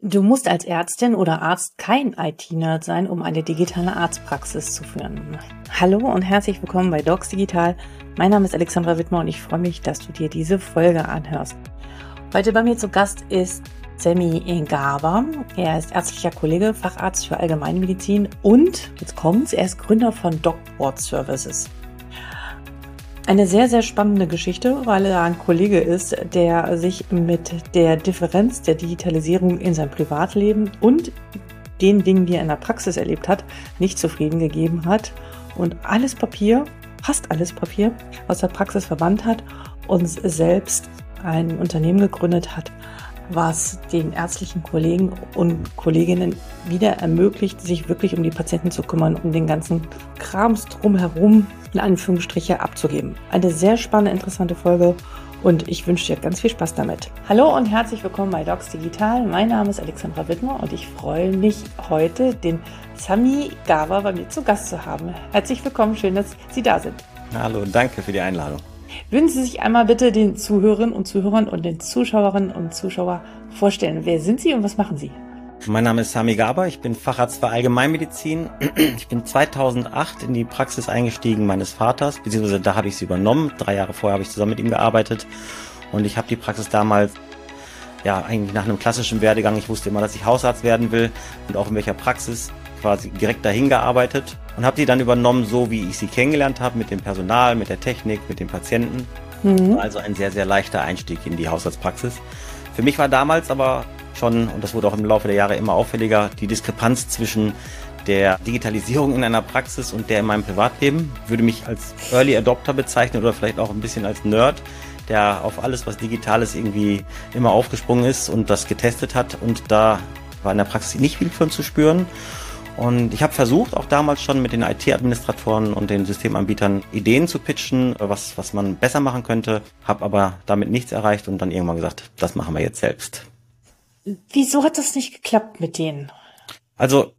Du musst als Ärztin oder Arzt kein IT-Nerd sein, um eine digitale Arztpraxis zu führen. Hallo und herzlich willkommen bei Docs Digital. Mein Name ist Alexandra Wittmer und ich freue mich, dass du dir diese Folge anhörst. Heute bei mir zu Gast ist Sammy Engaba. Er ist ärztlicher Kollege, Facharzt für Allgemeinmedizin und, jetzt kommt's, er ist Gründer von DocBoard Services. Eine sehr, sehr spannende Geschichte, weil er ein Kollege ist, der sich mit der Differenz der Digitalisierung in seinem Privatleben und den Dingen, die er in der Praxis erlebt hat, nicht zufrieden gegeben hat und alles Papier, fast alles Papier aus der Praxis verbannt hat und selbst ein Unternehmen gegründet hat, was den ärztlichen Kollegen und Kolleginnen wieder ermöglicht, sich wirklich um die Patienten zu kümmern, um den ganzen Krams drumherum in Anführungsstriche abzugeben. Eine sehr spannende, interessante Folge und ich wünsche dir ganz viel Spaß damit. Hallo und herzlich willkommen bei Docs Digital. Mein Name ist Alexandra Wittmer und ich freue mich heute, den Sami Gava bei mir zu Gast zu haben. Herzlich willkommen, schön, dass Sie da sind. Hallo danke für die Einladung. Würden Sie sich einmal bitte den Zuhörerinnen und Zuhörern und den Zuschauerinnen und Zuschauer vorstellen? Wer sind Sie und was machen Sie? Mein Name ist Sami Gaber, ich bin Facharzt für Allgemeinmedizin. Ich bin 2008 in die Praxis eingestiegen meines Vaters, beziehungsweise da habe ich sie übernommen. Drei Jahre vorher habe ich zusammen mit ihm gearbeitet und ich habe die Praxis damals ja eigentlich nach einem klassischen Werdegang. Ich wusste immer, dass ich Hausarzt werden will und auch in welcher Praxis quasi direkt dahin gearbeitet und habe die dann übernommen, so wie ich sie kennengelernt habe, mit dem Personal, mit der Technik, mit den Patienten. Mhm. Also ein sehr, sehr leichter Einstieg in die Hausarztpraxis. Für mich war damals aber schon, und das wurde auch im Laufe der Jahre immer auffälliger, die Diskrepanz zwischen der Digitalisierung in einer Praxis und der in meinem Privatleben. Ich würde mich als Early Adopter bezeichnen oder vielleicht auch ein bisschen als Nerd, der auf alles, was digital ist, irgendwie immer aufgesprungen ist und das getestet hat. Und da war in der Praxis nicht viel von zu spüren. Und ich habe versucht, auch damals schon mit den IT-Administratoren und den Systemanbietern Ideen zu pitchen, was, was man besser machen könnte, habe aber damit nichts erreicht und dann irgendwann gesagt, das machen wir jetzt selbst. Wieso hat das nicht geklappt mit denen? Also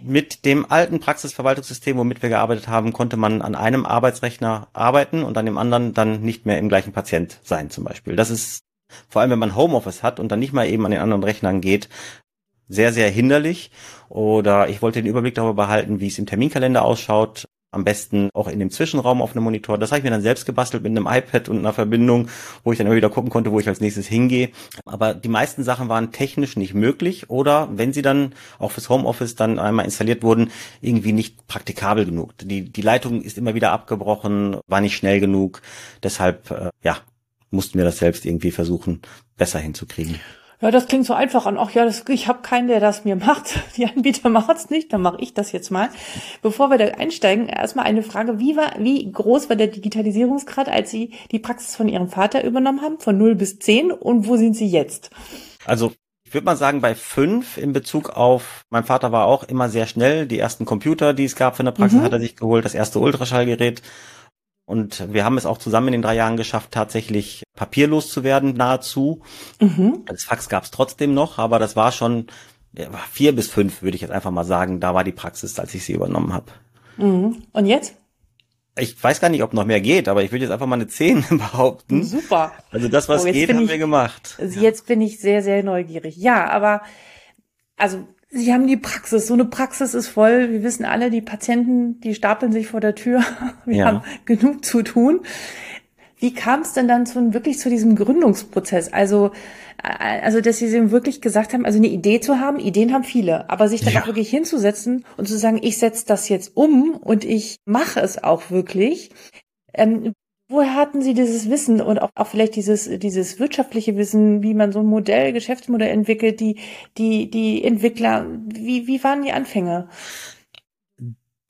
mit dem alten Praxisverwaltungssystem, womit wir gearbeitet haben, konnte man an einem Arbeitsrechner arbeiten und an dem anderen dann nicht mehr im gleichen Patient sein zum Beispiel. Das ist vor allem, wenn man Homeoffice hat und dann nicht mal eben an den anderen Rechnern geht, sehr, sehr hinderlich. Oder ich wollte den Überblick darüber behalten, wie es im Terminkalender ausschaut, am besten auch in dem Zwischenraum auf einem Monitor. Das habe ich mir dann selbst gebastelt mit einem iPad und einer Verbindung, wo ich dann immer wieder gucken konnte, wo ich als nächstes hingehe. Aber die meisten Sachen waren technisch nicht möglich oder wenn sie dann auch fürs Homeoffice dann einmal installiert wurden, irgendwie nicht praktikabel genug. Die, die Leitung ist immer wieder abgebrochen, war nicht schnell genug. Deshalb, äh, ja, mussten wir das selbst irgendwie versuchen, besser hinzukriegen. Ja, das klingt so einfach an. Ach ja, das, ich habe keinen, der das mir macht. Die Anbieter machen es nicht, dann mache ich das jetzt mal. Bevor wir da einsteigen, erstmal eine Frage. Wie, war, wie groß war der Digitalisierungsgrad, als Sie die Praxis von Ihrem Vater übernommen haben, von 0 bis 10? Und wo sind Sie jetzt? Also ich würde mal sagen, bei fünf in Bezug auf, mein Vater war auch immer sehr schnell. Die ersten Computer, die es gab für eine Praxis, mhm. hat er sich geholt, das erste Ultraschallgerät und wir haben es auch zusammen in den drei Jahren geschafft, tatsächlich papierlos zu werden, nahezu. Mhm. Das Fax gab es trotzdem noch, aber das war schon ja, vier bis fünf, würde ich jetzt einfach mal sagen. Da war die Praxis, als ich sie übernommen habe. Mhm. Und jetzt? Ich weiß gar nicht, ob noch mehr geht, aber ich würde jetzt einfach mal eine zehn behaupten. Super. Also das, was oh, geht, haben ich, wir gemacht. Jetzt bin ich sehr, sehr neugierig. Ja, aber also Sie haben die Praxis. So eine Praxis ist voll. Wir wissen alle, die Patienten, die stapeln sich vor der Tür. Wir ja. haben genug zu tun. Wie kam es denn dann zu, wirklich zu diesem Gründungsprozess? Also, äh, also, dass Sie wirklich gesagt haben, also eine Idee zu haben, Ideen haben viele, aber sich dann ja. auch wirklich hinzusetzen und zu sagen, ich setze das jetzt um und ich mache es auch wirklich. Ähm, Woher hatten Sie dieses Wissen und auch, auch vielleicht dieses, dieses wirtschaftliche Wissen, wie man so ein Modell, Geschäftsmodell entwickelt, die, die, die Entwickler, wie, wie waren die Anfänge?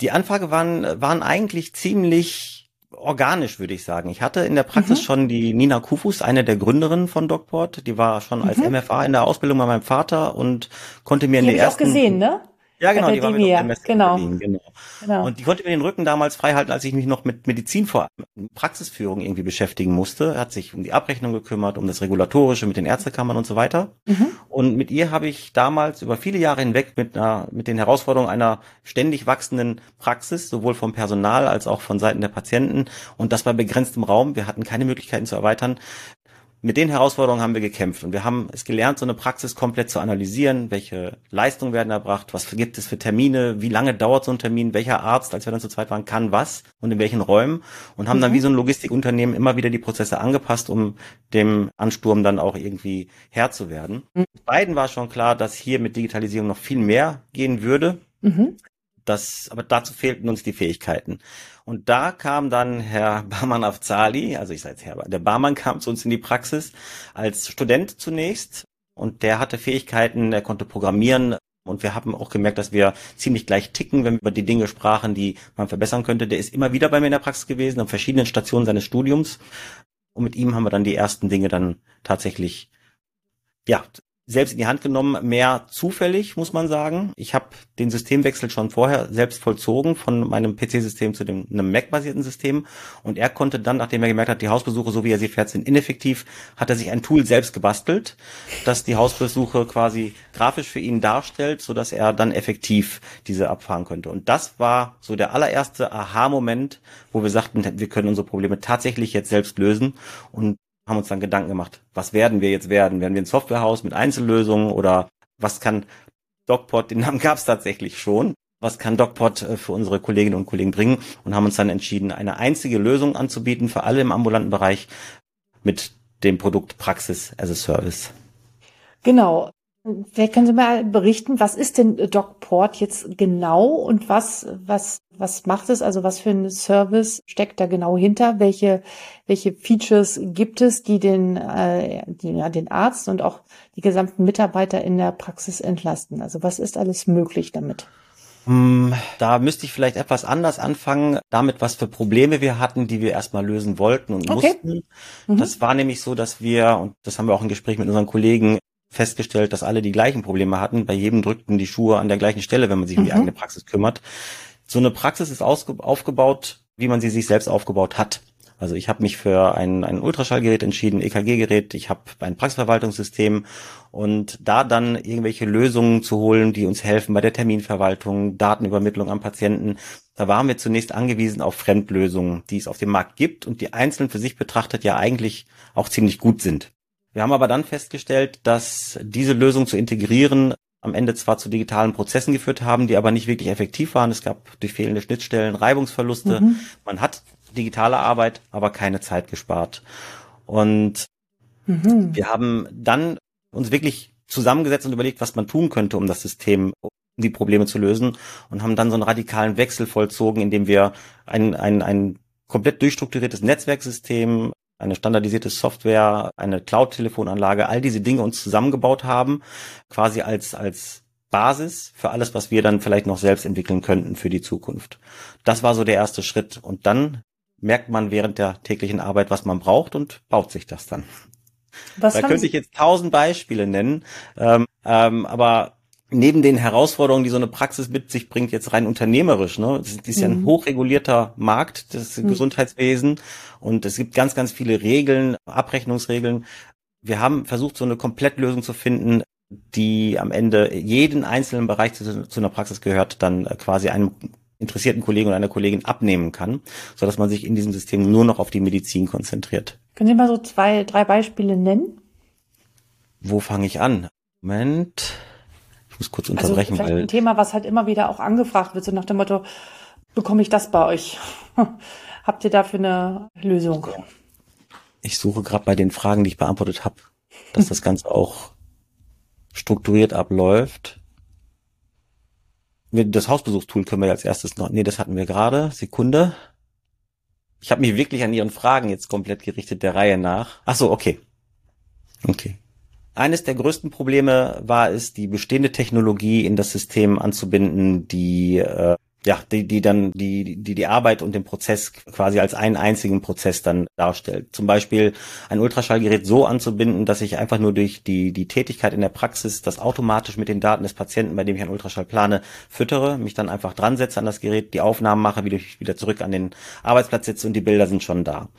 Die Anfrage waren, waren eigentlich ziemlich organisch, würde ich sagen. Ich hatte in der Praxis mhm. schon die Nina Kufus, eine der Gründerinnen von DocPort, die war schon als mhm. MFA in der Ausbildung bei meinem Vater und konnte mir die in der ersten. Auch gesehen, ne? Ja, genau, die war mit auf der genau. Berlin, genau. genau. Und die konnte mir den Rücken damals frei halten, als ich mich noch mit Medizin vor Praxisführung irgendwie beschäftigen musste. Er hat sich um die Abrechnung gekümmert, um das Regulatorische mit den Ärztekammern und so weiter. Mhm. Und mit ihr habe ich damals über viele Jahre hinweg mit einer, mit den Herausforderungen einer ständig wachsenden Praxis, sowohl vom Personal als auch von Seiten der Patienten und das bei begrenztem Raum. Wir hatten keine Möglichkeiten zu erweitern mit den Herausforderungen haben wir gekämpft und wir haben es gelernt, so eine Praxis komplett zu analysieren, welche Leistungen werden erbracht, was gibt es für Termine, wie lange dauert so ein Termin, welcher Arzt, als wir dann zu zweit waren, kann was und in welchen Räumen und haben mhm. dann wie so ein Logistikunternehmen immer wieder die Prozesse angepasst, um dem Ansturm dann auch irgendwie Herr zu werden. Mhm. Beiden war schon klar, dass hier mit Digitalisierung noch viel mehr gehen würde. Mhm. Das, aber dazu fehlten uns die Fähigkeiten. Und da kam dann Herr Barmann Afzali, also ich sage jetzt Herr, der Barmann kam zu uns in die Praxis als Student zunächst und der hatte Fähigkeiten, er konnte programmieren, und wir haben auch gemerkt, dass wir ziemlich gleich ticken, wenn wir über die Dinge sprachen, die man verbessern könnte. Der ist immer wieder bei mir in der Praxis gewesen, an verschiedenen Stationen seines Studiums. Und mit ihm haben wir dann die ersten Dinge dann tatsächlich, ja, selbst in die Hand genommen, mehr zufällig, muss man sagen. Ich habe den Systemwechsel schon vorher selbst vollzogen von meinem PC-System zu dem einem Mac-basierten System und er konnte dann, nachdem er gemerkt hat, die Hausbesuche, so wie er sie fährt, sind ineffektiv, hat er sich ein Tool selbst gebastelt, das die Hausbesuche quasi grafisch für ihn darstellt, so dass er dann effektiv diese abfahren könnte. Und das war so der allererste Aha-Moment, wo wir sagten, wir können unsere Probleme tatsächlich jetzt selbst lösen und haben uns dann Gedanken gemacht, was werden wir jetzt werden? Werden wir ein Softwarehaus mit Einzellösungen oder was kann DocPod, den Namen gab es tatsächlich schon, was kann DocPod äh, für unsere Kolleginnen und Kollegen bringen und haben uns dann entschieden, eine einzige Lösung anzubieten für alle im ambulanten Bereich mit dem Produkt Praxis as a Service. Genau. Vielleicht können Sie mal berichten, was ist denn DocPort jetzt genau und was, was, was macht es? Also was für ein Service steckt da genau hinter? Welche, welche Features gibt es, die den, äh, die, ja, den Arzt und auch die gesamten Mitarbeiter in der Praxis entlasten? Also was ist alles möglich damit? Hm, da müsste ich vielleicht etwas anders anfangen, damit, was für Probleme wir hatten, die wir erstmal lösen wollten und okay. mussten. Mhm. Das war nämlich so, dass wir, und das haben wir auch im Gespräch mit unseren Kollegen festgestellt, dass alle die gleichen Probleme hatten. Bei jedem drückten die Schuhe an der gleichen Stelle, wenn man sich um die mhm. eigene Praxis kümmert. So eine Praxis ist aufgebaut, wie man sie sich selbst aufgebaut hat. Also ich habe mich für ein, ein Ultraschallgerät entschieden, EKG-Gerät, ich habe ein Praxisverwaltungssystem und da dann irgendwelche Lösungen zu holen, die uns helfen bei der Terminverwaltung, Datenübermittlung am Patienten. Da waren wir zunächst angewiesen auf Fremdlösungen, die es auf dem Markt gibt und die einzeln für sich betrachtet ja eigentlich auch ziemlich gut sind. Wir haben aber dann festgestellt, dass diese Lösung zu integrieren am Ende zwar zu digitalen Prozessen geführt haben, die aber nicht wirklich effektiv waren. Es gab durch fehlende Schnittstellen Reibungsverluste. Mhm. Man hat digitale Arbeit, aber keine Zeit gespart. Und mhm. wir haben dann uns wirklich zusammengesetzt und überlegt, was man tun könnte, um das System, um die Probleme zu lösen und haben dann so einen radikalen Wechsel vollzogen, indem wir ein, ein, ein komplett durchstrukturiertes Netzwerksystem eine standardisierte Software, eine Cloud-Telefonanlage, all diese Dinge uns zusammengebaut haben, quasi als, als Basis für alles, was wir dann vielleicht noch selbst entwickeln könnten für die Zukunft. Das war so der erste Schritt. Und dann merkt man während der täglichen Arbeit, was man braucht und baut sich das dann. Was da könnte ich jetzt tausend Beispiele nennen, ähm, ähm, aber neben den Herausforderungen, die so eine Praxis mit sich bringt, jetzt rein unternehmerisch, ne, das, ist ja ein mhm. hochregulierter Markt, das mhm. Gesundheitswesen und es gibt ganz, ganz viele Regeln, Abrechnungsregeln. Wir haben versucht, so eine Komplettlösung zu finden, die am Ende jeden einzelnen Bereich zu, zu einer Praxis gehört, dann quasi einem interessierten Kollegen oder einer Kollegin abnehmen kann, so dass man sich in diesem System nur noch auf die Medizin konzentriert. Können Sie mal so zwei, drei Beispiele nennen? Wo fange ich an? Moment. Ich muss kurz also unterbrechen. Also weil ein Thema, was halt immer wieder auch angefragt wird, so nach dem Motto, bekomme ich das bei euch? Habt ihr dafür eine Lösung? Ich suche gerade bei den Fragen, die ich beantwortet habe, dass das Ganze auch strukturiert abläuft. Das Hausbesuchstool können wir als erstes noch. Nee, das hatten wir gerade. Sekunde. Ich habe mich wirklich an Ihren Fragen jetzt komplett gerichtet, der Reihe nach. Ach so, okay. Okay. Eines der größten Probleme war es, die bestehende Technologie in das System anzubinden, die äh, ja, die, die dann die, die, die Arbeit und den Prozess quasi als einen einzigen Prozess dann darstellt. Zum Beispiel ein Ultraschallgerät so anzubinden, dass ich einfach nur durch die, die Tätigkeit in der Praxis das automatisch mit den Daten des Patienten, bei dem ich einen Ultraschall plane, füttere, mich dann einfach dran setze an das Gerät, die Aufnahmen mache, wieder, wieder zurück an den Arbeitsplatz setze und die Bilder sind schon da. Und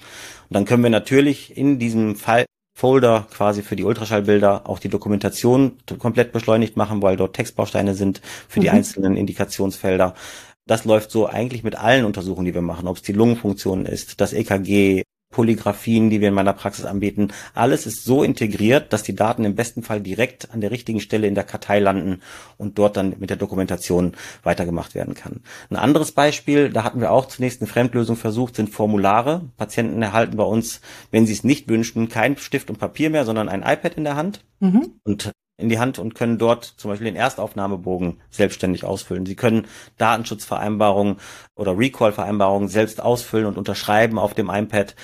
dann können wir natürlich in diesem Fall Folder quasi für die Ultraschallbilder auch die Dokumentation komplett beschleunigt machen, weil dort Textbausteine sind für die mhm. einzelnen Indikationsfelder. Das läuft so eigentlich mit allen Untersuchungen, die wir machen, ob es die Lungenfunktion ist, das EKG, Polygraphien, die wir in meiner Praxis anbieten. Alles ist so integriert, dass die Daten im besten Fall direkt an der richtigen Stelle in der Kartei landen und dort dann mit der Dokumentation weitergemacht werden kann. Ein anderes Beispiel, da hatten wir auch zunächst eine Fremdlösung versucht, sind Formulare. Patienten erhalten bei uns, wenn sie es nicht wünschen, kein Stift und Papier mehr, sondern ein iPad in der Hand. Mhm. Und in die Hand und können dort zum Beispiel den Erstaufnahmebogen selbstständig ausfüllen. Sie können Datenschutzvereinbarungen oder Recall-Vereinbarungen selbst ausfüllen und unterschreiben auf dem iPad.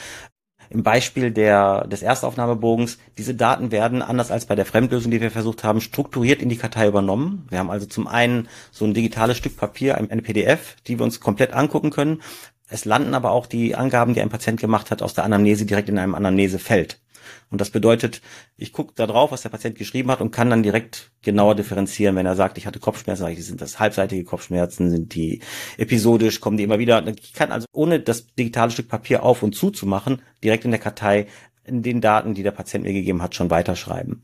Im Beispiel der, des Erstaufnahmebogens, diese Daten werden, anders als bei der Fremdlösung, die wir versucht haben, strukturiert in die Kartei übernommen. Wir haben also zum einen so ein digitales Stück Papier, eine PDF, die wir uns komplett angucken können. Es landen aber auch die Angaben, die ein Patient gemacht hat, aus der Anamnese direkt in einem Anamnesefeld. Und das bedeutet, ich gucke da drauf, was der Patient geschrieben hat und kann dann direkt genauer differenzieren. Wenn er sagt, ich hatte Kopfschmerzen, sage ich, sind das halbseitige Kopfschmerzen, sind die episodisch, kommen die immer wieder. Ich kann also ohne das digitale Stück Papier auf und zu zu machen, direkt in der Kartei in den Daten, die der Patient mir gegeben hat, schon weiterschreiben.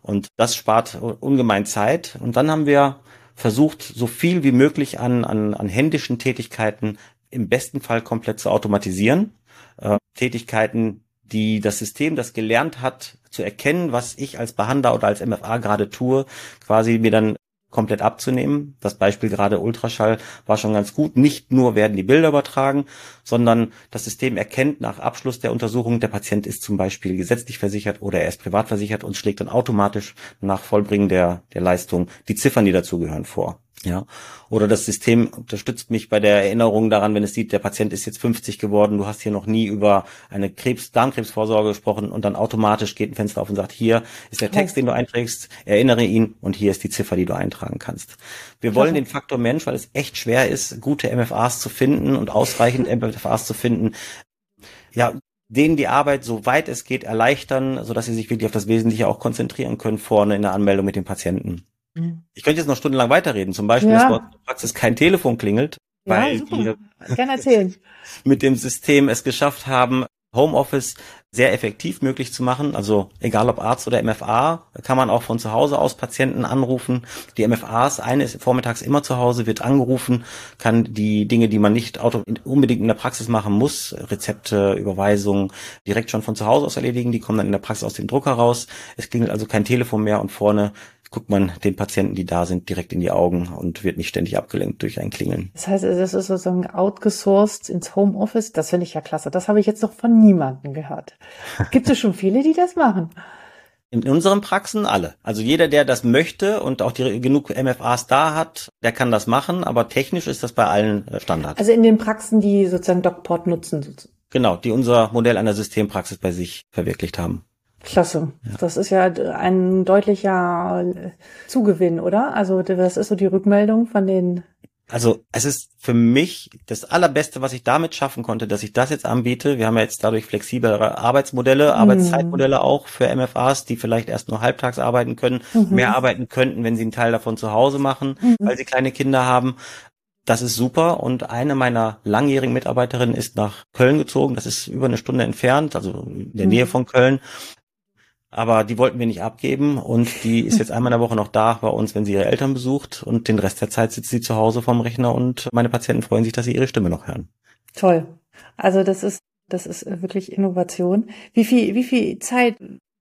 Und das spart ungemein Zeit. Und dann haben wir versucht, so viel wie möglich an, an, an händischen Tätigkeiten im besten Fall komplett zu automatisieren. Äh, Tätigkeiten, die das System, das gelernt hat, zu erkennen, was ich als Behandler oder als MFA gerade tue, quasi mir dann komplett abzunehmen. Das Beispiel gerade Ultraschall war schon ganz gut. Nicht nur werden die Bilder übertragen, sondern das System erkennt nach Abschluss der Untersuchung, der Patient ist zum Beispiel gesetzlich versichert oder er ist privat versichert und schlägt dann automatisch nach Vollbringen der, der Leistung die Ziffern, die dazugehören, vor. Ja. Oder das System unterstützt mich bei der Erinnerung daran, wenn es sieht, der Patient ist jetzt 50 geworden, du hast hier noch nie über eine Krebs, Darmkrebsvorsorge gesprochen und dann automatisch geht ein Fenster auf und sagt, hier ist der Text, den du einträgst, erinnere ihn und hier ist die Ziffer, die du eintragen kannst. Wir wollen den Faktor Mensch, weil es echt schwer ist, gute MFAs zu finden und ausreichend MFAs zu finden, ja, denen die Arbeit, so weit es geht, erleichtern, sodass sie sich wirklich auf das Wesentliche auch konzentrieren können vorne in der Anmeldung mit dem Patienten. Mhm. Ich könnte jetzt noch stundenlang weiterreden. Zum Beispiel, ja. dass bei uns in der Praxis kein Telefon klingelt, ja, weil super. wir Gerne erzählen. mit dem System es geschafft haben, Homeoffice sehr effektiv möglich zu machen. Also egal ob Arzt oder MFA, kann man auch von zu Hause aus Patienten anrufen. Die MFAs, eine ist vormittags immer zu Hause, wird angerufen, kann die Dinge, die man nicht unbedingt in der Praxis machen muss, Rezepte, Überweisungen, direkt schon von zu Hause aus erledigen. Die kommen dann in der Praxis aus dem Drucker raus. Es klingelt also kein Telefon mehr und vorne guckt man den Patienten, die da sind, direkt in die Augen und wird nicht ständig abgelenkt durch ein Klingeln. Das heißt, das ist sozusagen outgesourced ins Homeoffice. Das finde ich ja klasse. Das habe ich jetzt noch von niemandem gehört. Gibt es schon viele, die das machen? In unseren Praxen alle. Also jeder, der das möchte und auch die, genug MFAs da hat, der kann das machen, aber technisch ist das bei allen äh, Standard. Also in den Praxen, die sozusagen DocPort nutzen. Genau, die unser Modell einer Systempraxis bei sich verwirklicht haben. Klasse. Ja. Das ist ja ein deutlicher Zugewinn, oder? Also das ist so die Rückmeldung von den. Also es ist für mich das Allerbeste, was ich damit schaffen konnte, dass ich das jetzt anbiete. Wir haben ja jetzt dadurch flexiblere Arbeitsmodelle, mhm. Arbeitszeitmodelle auch für MFAs, die vielleicht erst nur halbtags arbeiten können, mhm. mehr arbeiten könnten, wenn sie einen Teil davon zu Hause machen, mhm. weil sie kleine Kinder haben. Das ist super und eine meiner langjährigen Mitarbeiterinnen ist nach Köln gezogen. Das ist über eine Stunde entfernt, also in der Nähe mhm. von Köln aber die wollten wir nicht abgeben und die ist jetzt einmal in der Woche noch da bei uns, wenn sie ihre Eltern besucht und den Rest der Zeit sitzt sie zu Hause vorm Rechner und meine Patienten freuen sich, dass sie ihre Stimme noch hören. Toll. Also das ist das ist wirklich Innovation. Wie viel wie viel Zeit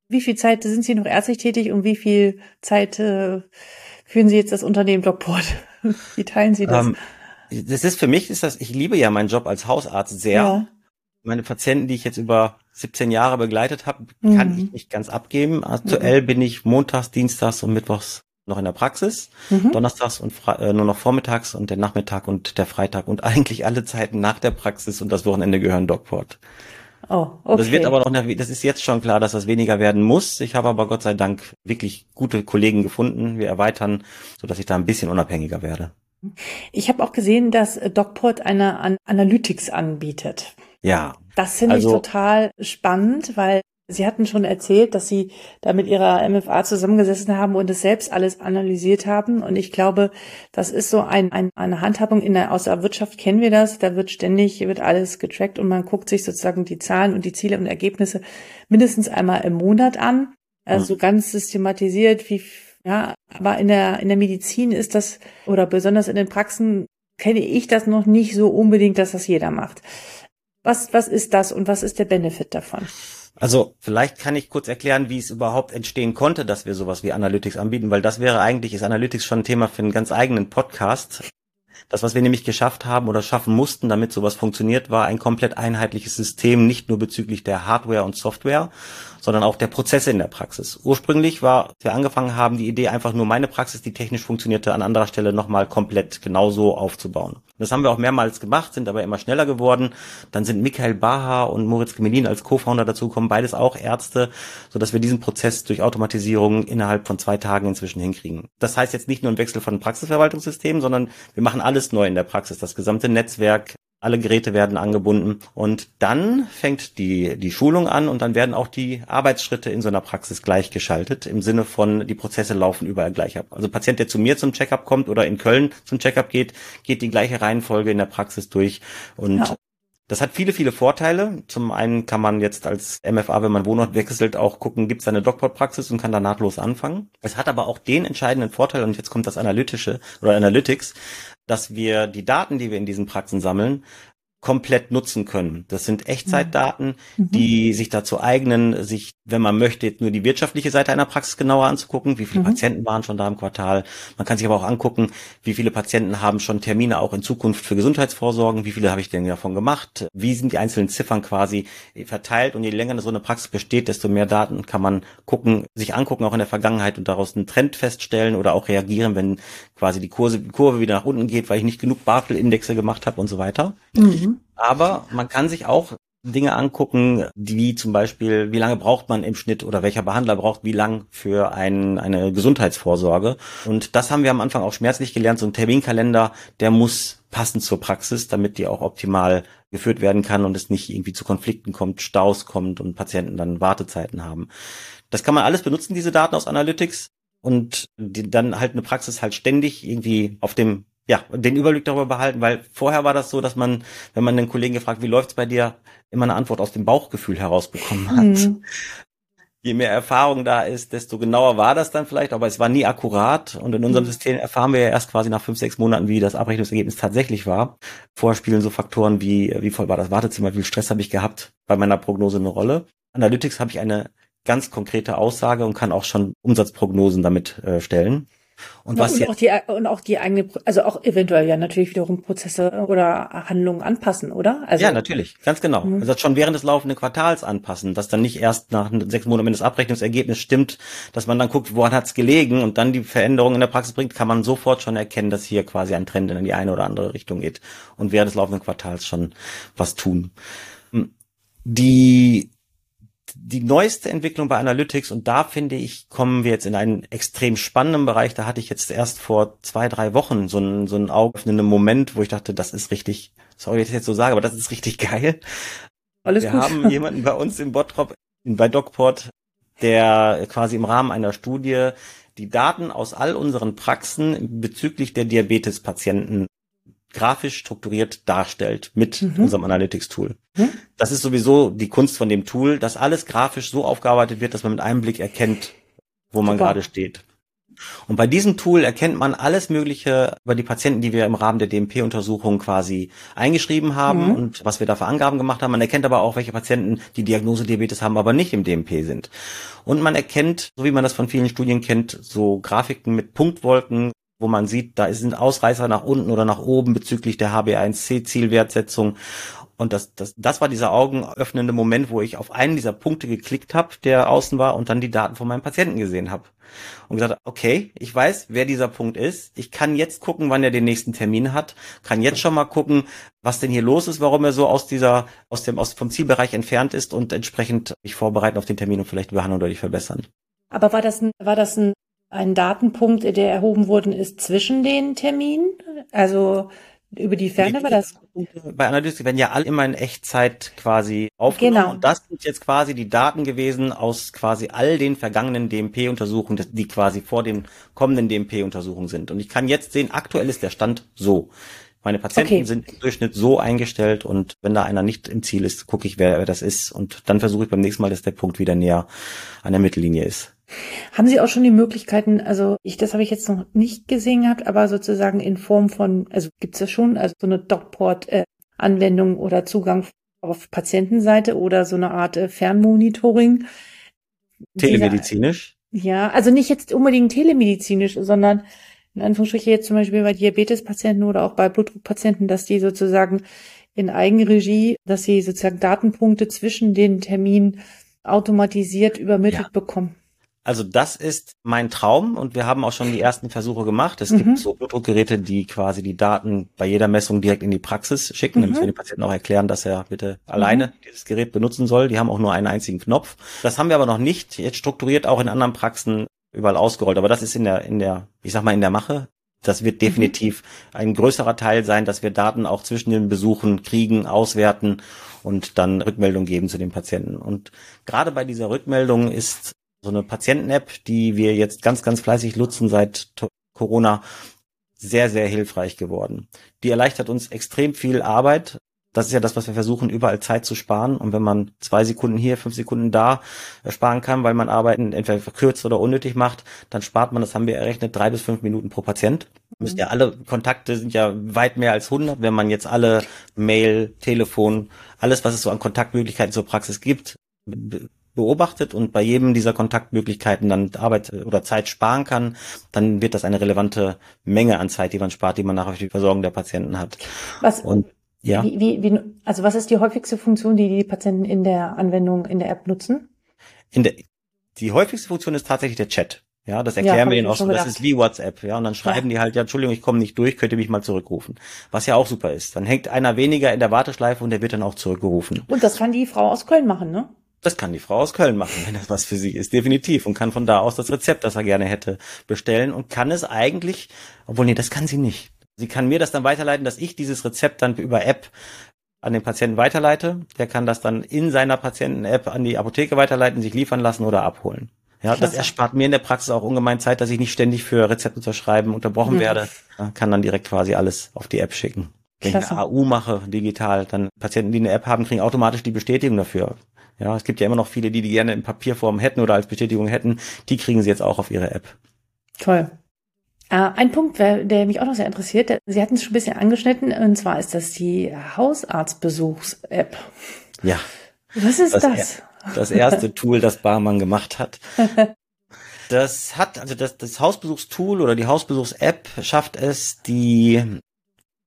wie viel Zeit sind Sie noch ärztlich tätig und wie viel Zeit äh, führen Sie jetzt das Unternehmen Docport? Wie teilen Sie das? Um, ähm, das ist für mich ist das ich liebe ja meinen Job als Hausarzt sehr. Ja. Meine Patienten, die ich jetzt über 17 Jahre begleitet habe, kann mhm. ich nicht ganz abgeben. Aktuell mhm. bin ich montags, dienstags und mittwochs noch in der Praxis, mhm. donnerstags und äh, nur noch vormittags und der Nachmittag und der Freitag und eigentlich alle Zeiten nach der Praxis und das Wochenende gehören Dogport. Oh, okay. Das wird aber noch, das ist jetzt schon klar, dass das weniger werden muss. Ich habe aber Gott sei Dank wirklich gute Kollegen gefunden. Wir erweitern, so dass ich da ein bisschen unabhängiger werde. Ich habe auch gesehen, dass Dogport eine Analytics anbietet. Ja. Das finde also, ich total spannend, weil Sie hatten schon erzählt, dass Sie da mit Ihrer MFA zusammengesessen haben und es selbst alles analysiert haben. Und ich glaube, das ist so ein, ein, eine Handhabung in der, aus der Wirtschaft kennen wir das. Da wird ständig, wird alles getrackt und man guckt sich sozusagen die Zahlen und die Ziele und Ergebnisse mindestens einmal im Monat an. Also mhm. ganz systematisiert, wie, ja, aber in der, in der Medizin ist das, oder besonders in den Praxen kenne ich das noch nicht so unbedingt, dass das jeder macht. Was, was ist das und was ist der Benefit davon? Also vielleicht kann ich kurz erklären, wie es überhaupt entstehen konnte, dass wir sowas wie Analytics anbieten, weil das wäre eigentlich, ist Analytics schon ein Thema für einen ganz eigenen Podcast. Das, was wir nämlich geschafft haben oder schaffen mussten, damit sowas funktioniert, war ein komplett einheitliches System, nicht nur bezüglich der Hardware und Software, sondern auch der Prozesse in der Praxis. Ursprünglich war, als wir angefangen haben, die Idee einfach nur meine Praxis, die technisch funktionierte, an anderer Stelle nochmal komplett genauso aufzubauen. Das haben wir auch mehrmals gemacht, sind aber immer schneller geworden. Dann sind Michael Baha und Moritz Gemelin als Co-Founder dazugekommen, beides auch Ärzte, so dass wir diesen Prozess durch Automatisierung innerhalb von zwei Tagen inzwischen hinkriegen. Das heißt jetzt nicht nur ein Wechsel von Praxisverwaltungssystemen, sondern wir machen alles neu in der Praxis. Das gesamte Netzwerk, alle Geräte werden angebunden und dann fängt die, die Schulung an und dann werden auch die Arbeitsschritte in so einer Praxis gleichgeschaltet im Sinne von, die Prozesse laufen überall gleich ab. Also Patient, der zu mir zum Checkup kommt oder in Köln zum Checkup geht, geht die gleiche Reihenfolge in der Praxis durch und ja. Das hat viele, viele Vorteile. Zum einen kann man jetzt als MFA, wenn man Wohnort wechselt, auch gucken, gibt es eine Docport-Praxis und kann da nahtlos anfangen. Es hat aber auch den entscheidenden Vorteil, und jetzt kommt das Analytische oder Analytics, dass wir die Daten, die wir in diesen Praxen sammeln, komplett nutzen können. Das sind Echtzeitdaten, mhm. die sich dazu eignen, sich, wenn man möchte, jetzt nur die wirtschaftliche Seite einer Praxis genauer anzugucken. Wie viele mhm. Patienten waren schon da im Quartal? Man kann sich aber auch angucken, wie viele Patienten haben schon Termine auch in Zukunft für Gesundheitsvorsorgen? Wie viele habe ich denn davon gemacht? Wie sind die einzelnen Ziffern quasi verteilt? Und je länger so eine Praxis besteht, desto mehr Daten kann man gucken, sich angucken, auch in der Vergangenheit und daraus einen Trend feststellen oder auch reagieren, wenn quasi die Kurve, Kurve wieder nach unten geht, weil ich nicht genug Bartel-Indexe gemacht habe und so weiter. Mhm. Aber man kann sich auch Dinge angucken, wie zum Beispiel, wie lange braucht man im Schnitt oder welcher Behandler braucht wie lang für ein, eine Gesundheitsvorsorge. Und das haben wir am Anfang auch schmerzlich gelernt. So ein Terminkalender, der muss passen zur Praxis, damit die auch optimal geführt werden kann und es nicht irgendwie zu Konflikten kommt, Staus kommt und Patienten dann Wartezeiten haben. Das kann man alles benutzen, diese Daten aus Analytics und die, dann halt eine Praxis halt ständig irgendwie auf dem ja, den Überblick darüber behalten, weil vorher war das so, dass man, wenn man den Kollegen gefragt, wie läuft's bei dir, immer eine Antwort aus dem Bauchgefühl herausbekommen hat. Mhm. Je mehr Erfahrung da ist, desto genauer war das dann vielleicht, aber es war nie akkurat. Und in unserem mhm. System erfahren wir ja erst quasi nach fünf, sechs Monaten, wie das Abrechnungsergebnis tatsächlich war. Vorher spielen so Faktoren wie, wie voll war das Wartezimmer, wie viel Stress habe ich gehabt, bei meiner Prognose eine Rolle. Analytics habe ich eine ganz konkrete Aussage und kann auch schon Umsatzprognosen damit äh, stellen. Und, was und, auch die, und auch die eigene, also auch eventuell ja natürlich wiederum Prozesse oder Handlungen anpassen, oder? Also, ja, natürlich, ganz genau. Mhm. Also schon während des laufenden Quartals anpassen, dass dann nicht erst nach sechs Monaten, wenn das Abrechnungsergebnis stimmt, dass man dann guckt, woran hat's gelegen und dann die Veränderung in der Praxis bringt, kann man sofort schon erkennen, dass hier quasi ein Trend in die eine oder andere Richtung geht und während des laufenden Quartals schon was tun. Hm. Die die neueste Entwicklung bei Analytics und da finde ich, kommen wir jetzt in einen extrem spannenden Bereich. Da hatte ich jetzt erst vor zwei, drei Wochen so einen, so einen augenöffnenden Moment, wo ich dachte, das ist richtig, sorry, dass ich jetzt so sage, aber das ist richtig geil. Alles wir gut. haben jemanden bei uns im Bottrop, bei DocPort, der quasi im Rahmen einer Studie die Daten aus all unseren Praxen bezüglich der Diabetespatienten grafisch strukturiert darstellt mit mhm. unserem Analytics-Tool. Mhm. Das ist sowieso die Kunst von dem Tool, dass alles grafisch so aufgearbeitet wird, dass man mit einem Blick erkennt, wo man Super. gerade steht. Und bei diesem Tool erkennt man alles Mögliche über die Patienten, die wir im Rahmen der DMP-Untersuchung quasi eingeschrieben haben mhm. und was wir da für Angaben gemacht haben. Man erkennt aber auch, welche Patienten die Diagnose Diabetes haben, aber nicht im DMP sind. Und man erkennt, so wie man das von vielen Studien kennt, so Grafiken mit Punktwolken, wo man sieht, da sind Ausreißer nach unten oder nach oben bezüglich der HB1C-Zielwertsetzung. Und das, das, das war dieser augenöffnende Moment, wo ich auf einen dieser Punkte geklickt habe, der außen war, und dann die Daten von meinem Patienten gesehen habe. Und gesagt, okay, ich weiß, wer dieser Punkt ist. Ich kann jetzt gucken, wann er den nächsten Termin hat. Kann jetzt schon mal gucken, was denn hier los ist, warum er so aus dieser, aus dem, aus vom Zielbereich entfernt ist und entsprechend mich vorbereiten auf den Termin und vielleicht behandeln oder dich verbessern. Aber war das ein, war das ein ein Datenpunkt, der erhoben worden ist zwischen den Terminen? Also über die Ferne war das? Bei Analytics werden ja alle immer in Echtzeit quasi aufgenommen. Genau. Und das sind jetzt quasi die Daten gewesen aus quasi all den vergangenen DMP-Untersuchungen, die quasi vor den kommenden DMP-Untersuchungen sind. Und ich kann jetzt sehen, aktuell ist der Stand so. Meine Patienten okay. sind im Durchschnitt so eingestellt und wenn da einer nicht im Ziel ist, gucke ich, wer, wer das ist. Und dann versuche ich beim nächsten Mal, dass der Punkt wieder näher an der Mittellinie ist. Haben Sie auch schon die Möglichkeiten, also ich, das habe ich jetzt noch nicht gesehen gehabt, aber sozusagen in Form von, also gibt es das schon, also so eine Dogport-Anwendung äh, oder Zugang auf Patientenseite oder so eine Art äh, Fernmonitoring. Telemedizinisch? Ja, also nicht jetzt unbedingt telemedizinisch, sondern in Anführungsstrichen jetzt zum Beispiel bei Diabetespatienten oder auch bei Blutdruckpatienten, dass die sozusagen in Eigenregie, dass sie sozusagen Datenpunkte zwischen den Terminen automatisiert übermittelt ja. bekommen. Also das ist mein Traum und wir haben auch schon die ersten Versuche gemacht. Es mhm. gibt so Blutdruckgeräte, die quasi die Daten bei jeder Messung direkt in die Praxis schicken. Mhm. Dann müssen wir dem Patienten auch erklären, dass er bitte mhm. alleine dieses Gerät benutzen soll. Die haben auch nur einen einzigen Knopf. Das haben wir aber noch nicht jetzt strukturiert auch in anderen Praxen überall ausgerollt. Aber das ist in der, in der, ich sag mal, in der Mache. Das wird mhm. definitiv ein größerer Teil sein, dass wir Daten auch zwischen den Besuchen kriegen, auswerten und dann Rückmeldung geben zu den Patienten. Und gerade bei dieser Rückmeldung ist so eine Patienten-App, die wir jetzt ganz, ganz fleißig nutzen seit Corona, sehr, sehr hilfreich geworden. Die erleichtert uns extrem viel Arbeit. Das ist ja das, was wir versuchen, überall Zeit zu sparen. Und wenn man zwei Sekunden hier, fünf Sekunden da sparen kann, weil man Arbeiten entweder verkürzt oder unnötig macht, dann spart man, das haben wir errechnet, drei bis fünf Minuten pro Patient. Mhm. Müsst ja alle Kontakte sind ja weit mehr als 100. Wenn man jetzt alle Mail, Telefon, alles, was es so an Kontaktmöglichkeiten zur Praxis gibt, beobachtet und bei jedem dieser Kontaktmöglichkeiten dann Arbeit oder Zeit sparen kann, dann wird das eine relevante Menge an Zeit, die man spart, die man nachher für die Versorgung der Patienten hat. Was, und, ja. Wie, wie, wie, also was ist die häufigste Funktion, die die Patienten in der Anwendung, in der App nutzen? In der, die häufigste Funktion ist tatsächlich der Chat. Ja, das erklären ja, wir denen auch so. Das ist wie WhatsApp. Ja, und dann schreiben ja. die halt, ja, Entschuldigung, ich komme nicht durch, könnt ihr mich mal zurückrufen. Was ja auch super ist. Dann hängt einer weniger in der Warteschleife und der wird dann auch zurückgerufen. Und das kann die Frau aus Köln machen, ne? Das kann die Frau aus Köln machen, wenn das was für sie ist, definitiv. Und kann von da aus das Rezept, das er gerne hätte, bestellen und kann es eigentlich, obwohl nee, das kann sie nicht. Sie kann mir das dann weiterleiten, dass ich dieses Rezept dann über App an den Patienten weiterleite. Der kann das dann in seiner Patienten-App an die Apotheke weiterleiten, sich liefern lassen oder abholen. Ja, Klasse. das erspart mir in der Praxis auch ungemein Zeit, dass ich nicht ständig für Rezepte zu schreiben unterbrochen mhm. werde. Kann dann direkt quasi alles auf die App schicken. Wenn Klasse. ich eine AU mache, digital, dann Patienten, die eine App haben, kriegen automatisch die Bestätigung dafür. Ja, es gibt ja immer noch viele, die die gerne in Papierform hätten oder als Bestätigung hätten. Die kriegen sie jetzt auch auf ihre App. Toll. Äh, ein Punkt, der mich auch noch sehr interessiert, Sie hatten es schon ein bisschen angeschnitten, und zwar ist das die Hausarztbesuchs-App. Ja. Was ist das? Das, das erste Tool, das Barmann gemacht hat. Das hat, also das, das Hausbesuchstool oder die Hausbesuchs-App schafft es, die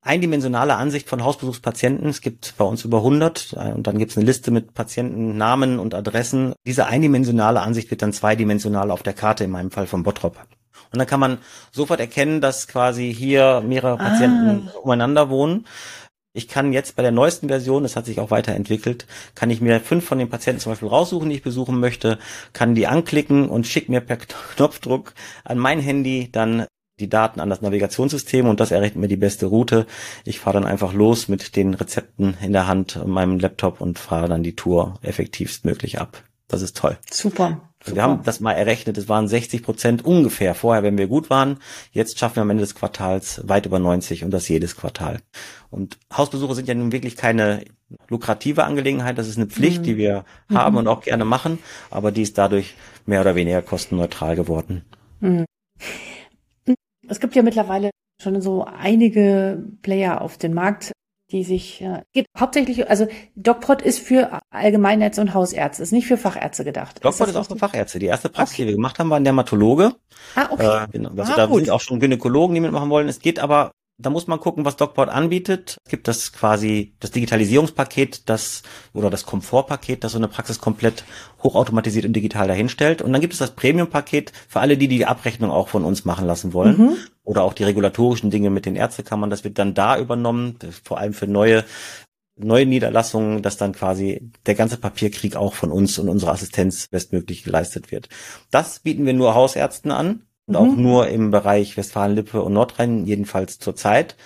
eindimensionale Ansicht von Hausbesuchspatienten. Es gibt bei uns über 100 äh, und dann gibt es eine Liste mit Patientennamen und Adressen. Diese eindimensionale Ansicht wird dann zweidimensional auf der Karte, in meinem Fall von Bottrop. Und dann kann man sofort erkennen, dass quasi hier mehrere Patienten ah. umeinander wohnen. Ich kann jetzt bei der neuesten Version, das hat sich auch weiterentwickelt, kann ich mir fünf von den Patienten zum Beispiel raussuchen, die ich besuchen möchte, kann die anklicken und schicke mir per Knopfdruck an mein Handy dann die Daten an das Navigationssystem und das errechnet mir die beste Route. Ich fahre dann einfach los mit den Rezepten in der Hand, meinem Laptop und fahre dann die Tour effektivst möglich ab. Das ist toll. Super. Super. Wir haben das mal errechnet, es waren 60 Prozent ungefähr vorher, wenn wir gut waren. Jetzt schaffen wir am Ende des Quartals weit über 90 und das jedes Quartal. Und Hausbesuche sind ja nun wirklich keine lukrative Angelegenheit, das ist eine Pflicht, mhm. die wir mhm. haben und auch gerne machen, aber die ist dadurch mehr oder weniger kostenneutral geworden. Mhm. Es gibt ja mittlerweile schon so einige Player auf dem Markt, die sich äh, geht hauptsächlich, also DocPod ist für Allgemeinärzte und Hausärzte, ist nicht für Fachärzte gedacht. DocPod ist, ist auch für Fachärzte. Die erste Praxis, okay. die wir gemacht haben, war ein Dermatologe. Ah, okay. Äh, genau. Also ah, da gut. sind auch schon Gynäkologen, die mitmachen wollen. Es geht aber da muss man gucken, was DocPort anbietet. Es gibt das quasi das Digitalisierungspaket, das oder das Komfortpaket, das so eine Praxis komplett hochautomatisiert und digital dahinstellt. Und dann gibt es das Premium-Paket für alle, die die Abrechnung auch von uns machen lassen wollen. Mhm. Oder auch die regulatorischen Dinge mit den Ärztekammern. Das wird dann da übernommen, vor allem für neue neue Niederlassungen, dass dann quasi der ganze Papierkrieg auch von uns und unserer Assistenz bestmöglich geleistet wird. Das bieten wir nur Hausärzten an und mhm. auch nur im Bereich Westfalen-Lippe und Nordrhein, jedenfalls zurzeit.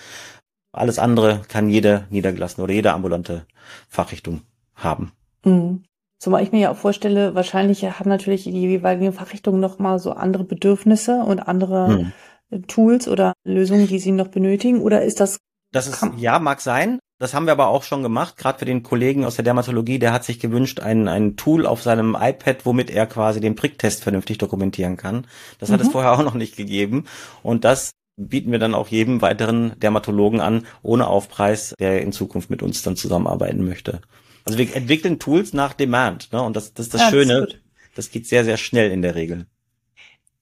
Alles andere kann jede niedergelassene oder jede ambulante Fachrichtung haben. Mhm. Zumal ich mir ja auch vorstelle, wahrscheinlich haben natürlich die jeweiligen Fachrichtungen noch mal so andere Bedürfnisse und andere mhm. Tools oder Lösungen, die sie noch benötigen. Oder ist das? Das ist, ja, mag sein. Das haben wir aber auch schon gemacht, gerade für den Kollegen aus der Dermatologie, der hat sich gewünscht, ein, ein Tool auf seinem iPad, womit er quasi den Pricktest vernünftig dokumentieren kann. Das mhm. hat es mhm. vorher auch noch nicht gegeben. Und das bieten wir dann auch jedem weiteren Dermatologen an, ohne Aufpreis, der in Zukunft mit uns dann zusammenarbeiten möchte. Also wir entwickeln Tools nach Demand, ne? Und das, das ist das ja, Schöne. Das, das geht sehr, sehr schnell in der Regel.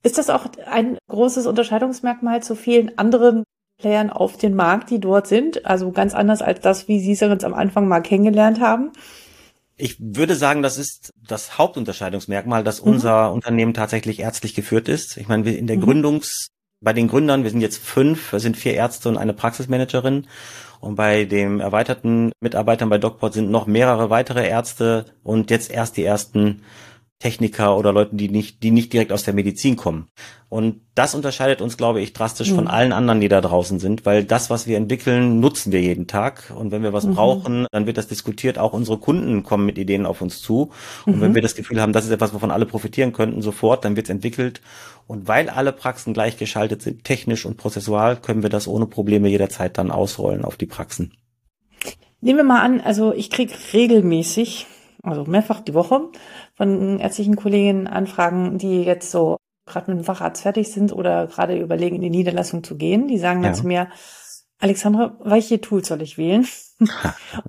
Ist das auch ein großes Unterscheidungsmerkmal zu vielen anderen Playern auf den Markt, die dort sind? Also ganz anders als das, wie Sie es uns am Anfang mal kennengelernt haben? Ich würde sagen, das ist das Hauptunterscheidungsmerkmal, dass mhm. unser Unternehmen tatsächlich ärztlich geführt ist. Ich meine, wir in der mhm. Gründungs, bei den Gründern, wir sind jetzt fünf, wir sind vier Ärzte und eine Praxismanagerin. Und bei den erweiterten Mitarbeitern bei DocPort sind noch mehrere weitere Ärzte und jetzt erst die ersten Techniker oder Leuten, die nicht, die nicht direkt aus der Medizin kommen. Und das unterscheidet uns, glaube ich, drastisch mhm. von allen anderen, die da draußen sind, weil das, was wir entwickeln, nutzen wir jeden Tag. Und wenn wir was mhm. brauchen, dann wird das diskutiert. Auch unsere Kunden kommen mit Ideen auf uns zu. Und mhm. wenn wir das Gefühl haben, das ist etwas, wovon alle profitieren könnten, sofort, dann wird es entwickelt. Und weil alle Praxen gleichgeschaltet sind, technisch und prozessual, können wir das ohne Probleme jederzeit dann ausrollen auf die Praxen. Nehmen wir mal an, also ich kriege regelmäßig also mehrfach die Woche von ärztlichen Kolleginnen Anfragen, die jetzt so gerade mit dem Facharzt fertig sind oder gerade überlegen, in die Niederlassung zu gehen. Die sagen dann ja. zu mir, Alexandra, welche Tools soll ich wählen?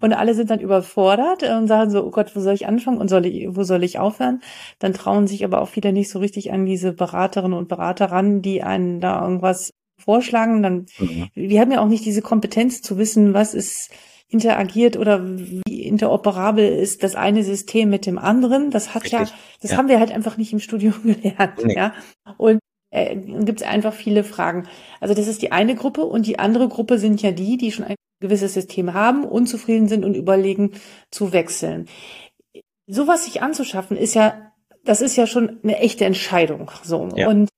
und alle sind dann überfordert und sagen so, oh Gott, wo soll ich anfangen und soll ich, wo soll ich aufhören? Dann trauen sich aber auch wieder nicht so richtig an diese Beraterinnen und Berater ran, die einen da irgendwas vorschlagen. Dann, mhm. wir haben ja auch nicht diese Kompetenz zu wissen, was ist interagiert oder wie interoperabel ist das eine System mit dem anderen. Das hat Richtig. ja, das ja. haben wir halt einfach nicht im Studium gelernt. Nee. Ja. Und äh, gibt es einfach viele Fragen. Also das ist die eine Gruppe und die andere Gruppe sind ja die, die schon ein gewisses System haben, unzufrieden sind und überlegen zu wechseln. Sowas sich anzuschaffen ist ja, das ist ja schon eine echte Entscheidung. So ja. und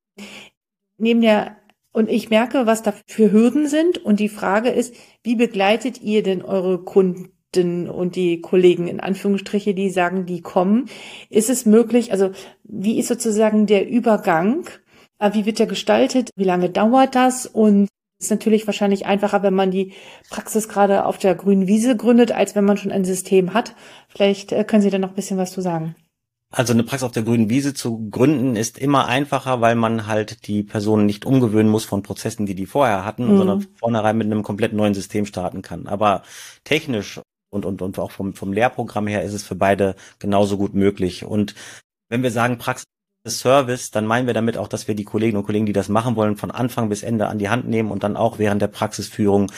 neben der und ich merke, was da für Hürden sind. Und die Frage ist, wie begleitet ihr denn eure Kunden und die Kollegen in Anführungsstriche, die sagen, die kommen? Ist es möglich, also wie ist sozusagen der Übergang? Äh, wie wird der gestaltet? Wie lange dauert das? Und ist natürlich wahrscheinlich einfacher, wenn man die Praxis gerade auf der grünen Wiese gründet, als wenn man schon ein System hat. Vielleicht äh, können Sie da noch ein bisschen was zu sagen. Also eine Praxis auf der grünen Wiese zu gründen ist immer einfacher, weil man halt die Personen nicht umgewöhnen muss von Prozessen, die die vorher hatten, mhm. sondern vornherein mit einem komplett neuen System starten kann. Aber technisch und, und, und auch vom, vom Lehrprogramm her ist es für beide genauso gut möglich. Und wenn wir sagen Praxis Service, dann meinen wir damit auch, dass wir die Kolleginnen und Kollegen, die das machen wollen, von Anfang bis Ende an die Hand nehmen und dann auch während der Praxisführung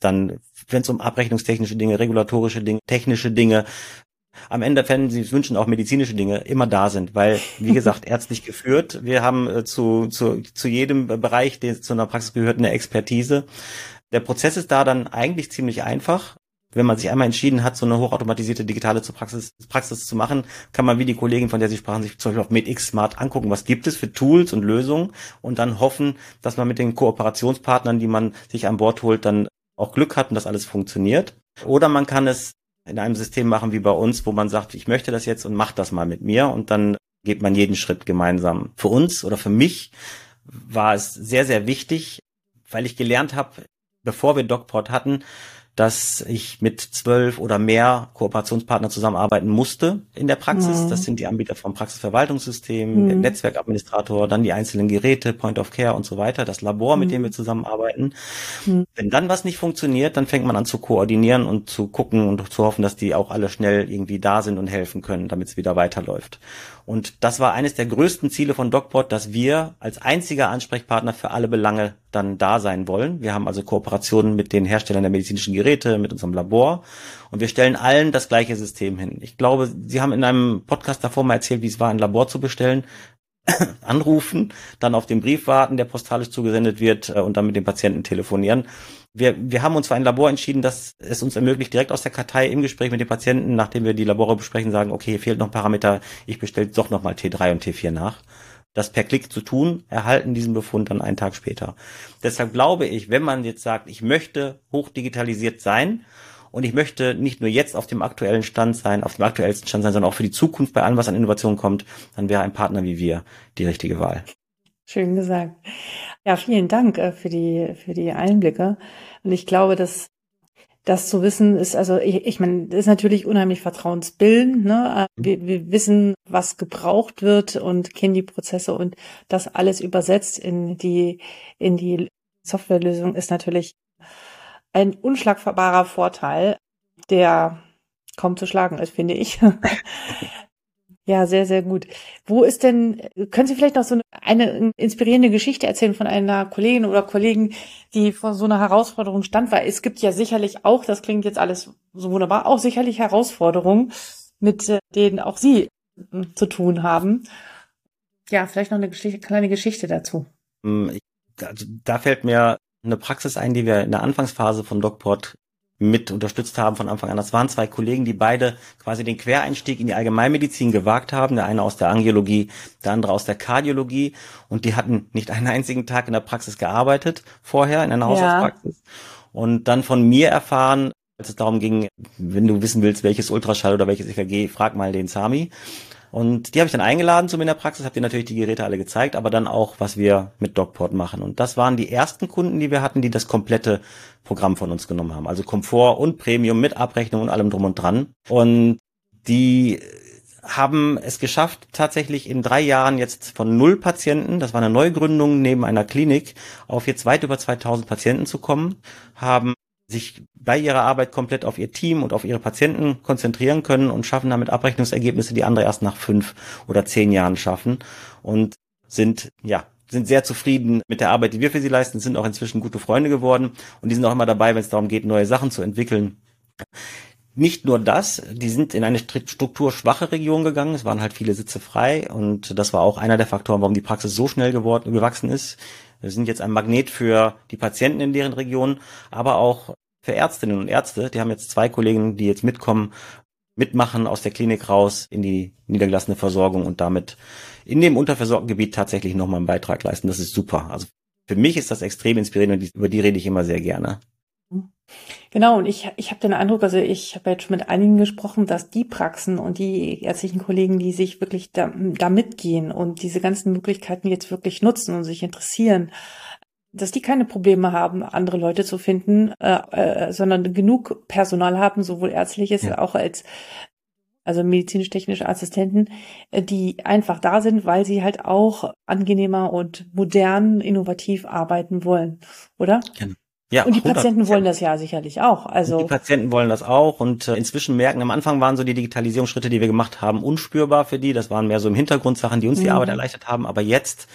dann, wenn es um abrechnungstechnische Dinge, regulatorische Dinge, technische Dinge, am Ende, wenn Sie wünschen, auch medizinische Dinge immer da sind, weil, wie gesagt, ärztlich geführt. Wir haben äh, zu, zu, zu jedem Bereich, der zu einer Praxis gehört, eine Expertise. Der Prozess ist da dann eigentlich ziemlich einfach. Wenn man sich einmal entschieden hat, so eine hochautomatisierte digitale Praxis, Praxis zu machen, kann man wie die Kollegin, von der Sie sprachen, sich zum Beispiel auf MedX Smart angucken, was gibt es für Tools und Lösungen und dann hoffen, dass man mit den Kooperationspartnern, die man sich an Bord holt, dann auch Glück hat und das alles funktioniert. Oder man kann es in einem System machen wie bei uns, wo man sagt, ich möchte das jetzt und mach das mal mit mir und dann geht man jeden Schritt gemeinsam. Für uns oder für mich war es sehr, sehr wichtig, weil ich gelernt habe, bevor wir DocPort hatten, dass ich mit zwölf oder mehr Kooperationspartnern zusammenarbeiten musste in der Praxis. Mhm. Das sind die Anbieter vom Praxisverwaltungssystem, mhm. der Netzwerkadministrator, dann die einzelnen Geräte, Point of Care und so weiter, das Labor, mit mhm. dem wir zusammenarbeiten. Mhm. Wenn dann was nicht funktioniert, dann fängt man an zu koordinieren und zu gucken und zu hoffen, dass die auch alle schnell irgendwie da sind und helfen können, damit es wieder weiterläuft. Und das war eines der größten Ziele von DocPort, dass wir als einziger Ansprechpartner für alle Belange dann da sein wollen. Wir haben also Kooperationen mit den Herstellern der medizinischen Geräte, mit unserem Labor und wir stellen allen das gleiche System hin. Ich glaube, Sie haben in einem Podcast davor mal erzählt, wie es war, ein Labor zu bestellen. Anrufen, dann auf den Brief warten, der postalisch zugesendet wird äh, und dann mit dem Patienten telefonieren wir, wir haben uns für ein Labor entschieden, das es uns ermöglicht, direkt aus der Kartei im Gespräch mit den Patienten, nachdem wir die Labore besprechen, sagen, okay, hier fehlt noch ein Parameter, ich bestelle doch nochmal T3 und T4 nach. Das per Klick zu tun, erhalten diesen Befund dann einen Tag später. Deshalb glaube ich, wenn man jetzt sagt, ich möchte hochdigitalisiert sein und ich möchte nicht nur jetzt auf dem aktuellen Stand sein, auf dem aktuellsten Stand sein, sondern auch für die Zukunft bei allem, was an Innovation kommt, dann wäre ein Partner wie wir die richtige Wahl. Schön gesagt. Ja, vielen Dank äh, für die, für die Einblicke. Und ich glaube, dass das zu wissen ist, also ich, ich meine, ist natürlich unheimlich vertrauensbildend. Ne? Äh, wir, wir wissen, was gebraucht wird und kennen die Prozesse und das alles übersetzt in die, in die Softwarelösung ist natürlich ein unschlagbarer Vorteil, der kaum zu schlagen ist, finde ich. Ja, sehr, sehr gut. Wo ist denn, können Sie vielleicht noch so eine, eine, inspirierende Geschichte erzählen von einer Kollegin oder Kollegen, die vor so einer Herausforderung stand? Weil es gibt ja sicherlich auch, das klingt jetzt alles so wunderbar, auch sicherlich Herausforderungen, mit äh, denen auch Sie äh, zu tun haben. Ja, vielleicht noch eine Geschichte, kleine Geschichte dazu. Hm, also da fällt mir eine Praxis ein, die wir in der Anfangsphase von DocPort mit unterstützt haben von Anfang an. Das waren zwei Kollegen, die beide quasi den Quereinstieg in die Allgemeinmedizin gewagt haben. Der eine aus der Angiologie, der andere aus der Kardiologie. Und die hatten nicht einen einzigen Tag in der Praxis gearbeitet vorher, in einer Hausarztpraxis. Ja. Und dann von mir erfahren, als es darum ging, wenn du wissen willst, welches Ultraschall oder welches EKG, frag mal den Sami. Und die habe ich dann eingeladen zu mir in der Praxis, habe dir natürlich die Geräte alle gezeigt, aber dann auch, was wir mit DocPort machen. Und das waren die ersten Kunden, die wir hatten, die das komplette Programm von uns genommen haben. Also Komfort und Premium mit Abrechnung und allem drum und dran. Und die haben es geschafft, tatsächlich in drei Jahren jetzt von null Patienten, das war eine Neugründung neben einer Klinik, auf jetzt weit über 2000 Patienten zu kommen, haben sich bei ihrer Arbeit komplett auf ihr Team und auf ihre Patienten konzentrieren können und schaffen damit Abrechnungsergebnisse, die andere erst nach fünf oder zehn Jahren schaffen und sind, ja, sind sehr zufrieden mit der Arbeit, die wir für sie leisten, sind auch inzwischen gute Freunde geworden und die sind auch immer dabei, wenn es darum geht, neue Sachen zu entwickeln. Nicht nur das, die sind in eine strukturschwache Region gegangen. Es waren halt viele Sitze frei und das war auch einer der Faktoren, warum die Praxis so schnell geworden, gewachsen ist. Wir sind jetzt ein Magnet für die Patienten in deren Region, aber auch für Ärztinnen und Ärzte. Die haben jetzt zwei Kollegen, die jetzt mitkommen, mitmachen aus der Klinik raus in die niedergelassene Versorgung und damit in dem unterversorgten Gebiet tatsächlich nochmal einen Beitrag leisten. Das ist super. Also für mich ist das extrem inspirierend und über die rede ich immer sehr gerne. Genau, und ich, ich habe den Eindruck, also ich habe jetzt schon mit einigen gesprochen, dass die Praxen und die ärztlichen Kollegen, die sich wirklich da, da mitgehen und diese ganzen Möglichkeiten jetzt wirklich nutzen und sich interessieren, dass die keine Probleme haben, andere Leute zu finden, äh, äh, sondern genug Personal haben, sowohl ärztliches ja. auch als also medizinisch-technische Assistenten, äh, die einfach da sind, weil sie halt auch angenehmer und modern, innovativ arbeiten wollen, oder? Genau. Ja, und die 100. Patienten wollen das ja sicherlich auch. Also und die Patienten wollen das auch und äh, inzwischen merken, am Anfang waren so die Digitalisierungsschritte, die wir gemacht haben, unspürbar für die. Das waren mehr so im Hintergrund Sachen, die uns die mhm. Arbeit erleichtert haben. Aber jetzt